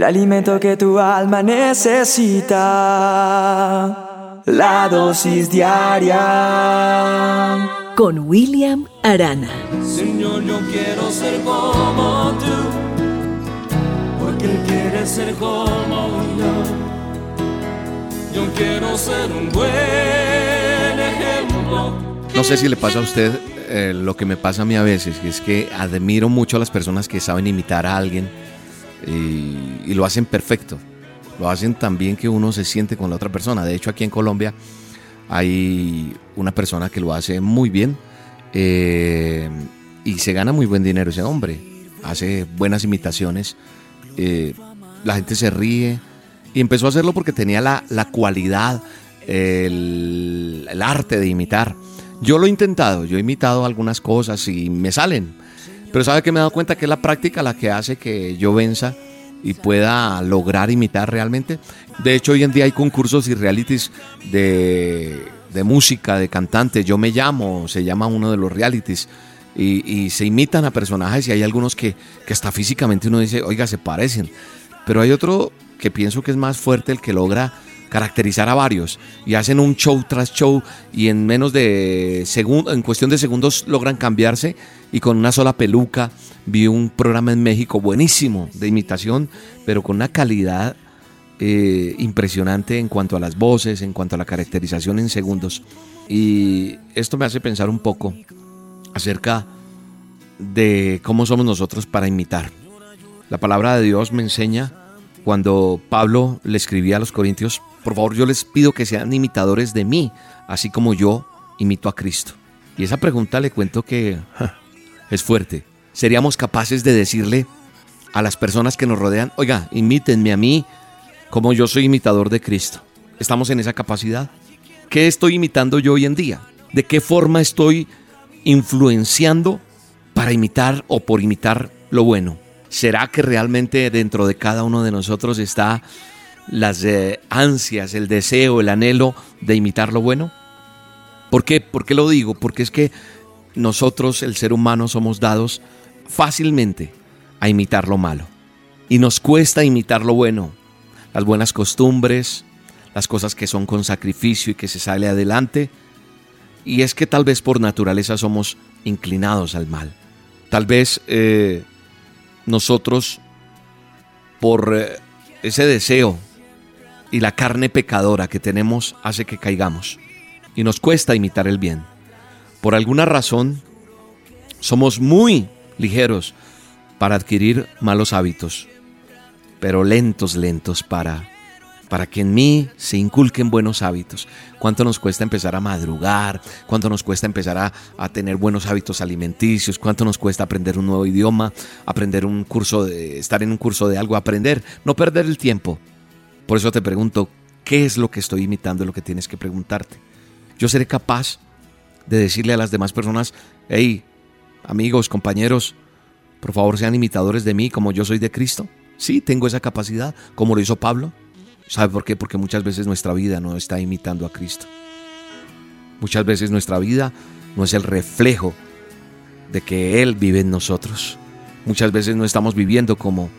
el alimento que tu alma necesita, la dosis diaria. Con William Arana. Señor, yo quiero ser como tú, porque Él quiere ser como yo. Yo quiero ser un buen ejemplo. No sé si le pasa a usted eh, lo que me pasa a mí a veces, que es que admiro mucho a las personas que saben imitar a alguien y, lo hacen perfecto. Lo hacen tan bien que uno se siente con la otra persona. De hecho, aquí en Colombia hay una persona que lo hace muy bien eh, y se gana muy buen dinero ese hombre. Hace buenas imitaciones. Eh, la gente se ríe. Y empezó a hacerlo porque tenía la, cualidad, el, el, arte de imitar. Yo lo he intentado, yo he imitado algunas cosas y me salen. Pero sabe que me he dado cuenta que es la práctica la que hace que yo venza y pueda lograr imitar realmente. De hecho, hoy en día hay concursos y realities de, música, de cantantes. Yo me llamo, se llama uno de los realities. Y, se imitan a personajes y hay algunos que, que hasta físicamente uno dice, oiga, se parecen. Pero hay otro que pienso que es más fuerte, el que logra caracterizar a varios y hacen un show tras show y en menos de segundos, en cuestión de segundos logran cambiarse y con una sola peluca. Vi un programa en México buenísimo de imitación, pero con una calidad eh, impresionante en cuanto a las voces, en cuanto a la caracterización en segundos. Y esto me hace pensar un poco acerca de cómo somos nosotros para imitar. La palabra de Dios me enseña cuando Pablo le escribía a los Corintios, por favor yo les pido que sean imitadores de mí, así como yo imito a Cristo. Y esa pregunta le cuento que es fuerte. ¿Seríamos capaces de decirle a las personas que nos rodean, oiga, imítenme a mí como yo soy imitador de Cristo? ¿Estamos en esa capacidad? ¿Qué estoy imitando yo hoy en día? ¿De qué forma estoy influenciando para imitar o por imitar lo bueno? ¿Será que realmente dentro de cada uno de nosotros está las eh, ansias, el deseo, el anhelo de imitar lo bueno? ¿Por qué? ¿Por qué lo digo? Porque es que nosotros, el ser humano, somos dados fácilmente a imitar lo malo. Y nos cuesta imitar lo bueno, las buenas costumbres, las cosas que son con sacrificio y que se sale adelante. Y es que tal vez por naturaleza somos inclinados al mal. Tal vez eh, nosotros, por eh, ese deseo y la carne pecadora que tenemos, hace que caigamos. Y nos cuesta imitar el bien. Por alguna razón, somos muy ligeros para adquirir malos hábitos, pero lentos, lentos para para que en mí se inculquen buenos hábitos. ¿Cuánto nos cuesta empezar a madrugar? ¿Cuánto nos cuesta empezar a, tener buenos hábitos alimenticios? ¿Cuánto nos cuesta aprender un nuevo idioma? Aprender un curso de, estar en un curso de algo, aprender, no perder el tiempo. Por eso te pregunto, ¿qué es lo que estoy imitando? Lo que tienes que preguntarte. Yo seré capaz de decirle a las demás personas, hey, amigos, compañeros, por favor sean imitadores de mí como yo soy de Cristo. Sí, tengo esa capacidad, como lo hizo Pablo. ¿Sabe por qué? Porque muchas veces nuestra vida no está imitando a Cristo. Muchas veces nuestra vida no es el reflejo de que Él vive en nosotros. Muchas veces no estamos viviendo como,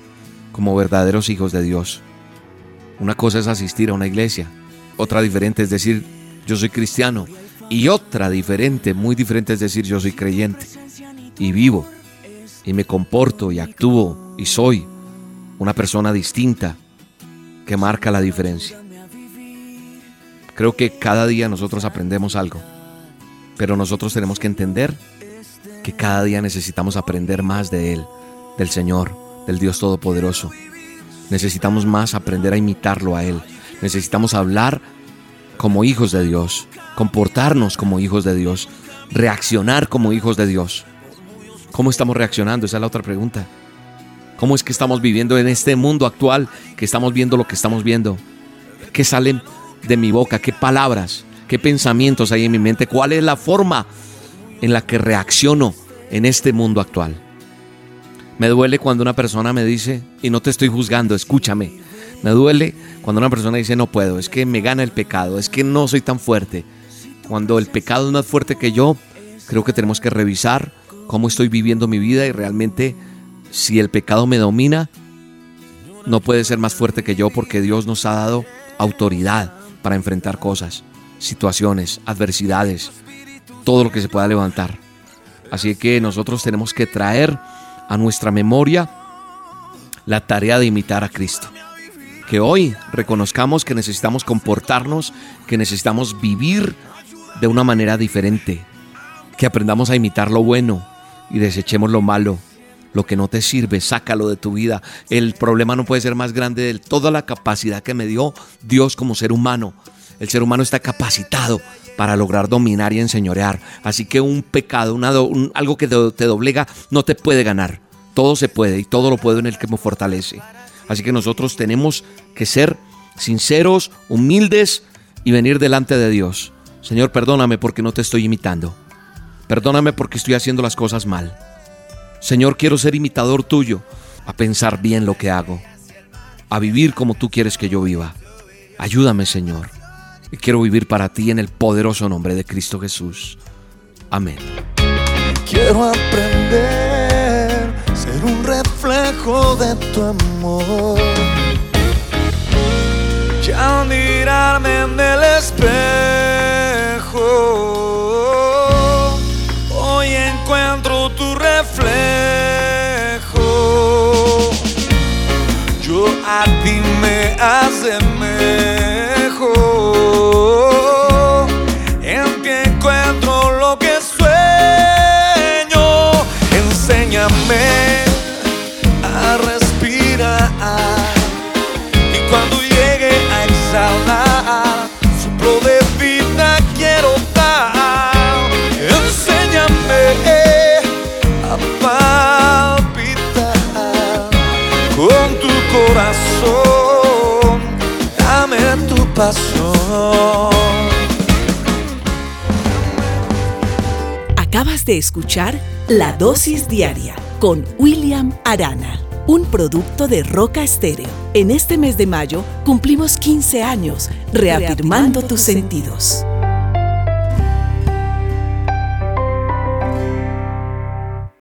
como verdaderos hijos de Dios. Una cosa es asistir a una iglesia, otra diferente es decir yo soy cristiano y otra diferente, muy diferente es decir yo soy creyente y vivo y me comporto y actúo y soy una persona distinta que marca la diferencia. Creo que cada día nosotros aprendemos algo, pero nosotros tenemos que entender que cada día necesitamos aprender más de Él, del Señor, del Dios Todopoderoso. Necesitamos más aprender a imitarlo a Él. Necesitamos hablar como hijos de Dios, comportarnos como hijos de Dios, reaccionar como hijos de Dios. ¿Cómo estamos reaccionando? Esa es la otra pregunta. ¿Cómo es que estamos viviendo en este mundo actual que estamos viendo lo que estamos viendo? ¿Qué salen de mi boca? ¿Qué palabras? ¿Qué pensamientos hay en mi mente? ¿Cuál es la forma en la que reacciono en este mundo actual? Me duele cuando una persona me dice, y no te estoy juzgando, escúchame. Me duele cuando una persona dice, no puedo, es que me gana el pecado, es que no soy tan fuerte. Cuando el pecado es más fuerte que yo, creo que tenemos que revisar cómo estoy viviendo mi vida y realmente si el pecado me domina, no puede ser más fuerte que yo porque Dios nos ha dado autoridad para enfrentar cosas, situaciones, adversidades, todo lo que se pueda levantar. Así que nosotros tenemos que traer a nuestra memoria la tarea de imitar a Cristo. Que hoy reconozcamos que necesitamos comportarnos, que necesitamos vivir de una manera diferente, que aprendamos a imitar lo bueno y desechemos lo malo, lo que no te sirve, sácalo de tu vida. El problema no puede ser más grande de toda la capacidad que me dio Dios como ser humano. El ser humano está capacitado para lograr dominar y enseñorear. Así que un pecado, algo que te doblega, no te puede ganar. Todo se puede y todo lo puedo en el que me fortalece. Así que nosotros tenemos que ser sinceros, humildes y venir delante de Dios. Señor, perdóname porque no te estoy imitando. Perdóname porque estoy haciendo las cosas mal. Señor, quiero ser imitador tuyo, a pensar bien lo que hago, a vivir como tú quieres que yo viva. Ayúdame, Señor. Y quiero vivir para ti en el poderoso nombre de Cristo Jesús. Amén. Quiero aprender, ser un reflejo de tu amor. Ya mirarme en el espejo, hoy encuentro tu reflejo. Yo a ti me hace mejor. Corazón. Dame tu pasión. Acabas de escuchar La Dosis Diaria con William Arana, un producto de Roca Estéreo. En este mes de mayo cumplimos 15 años reafirmando tus sentidos.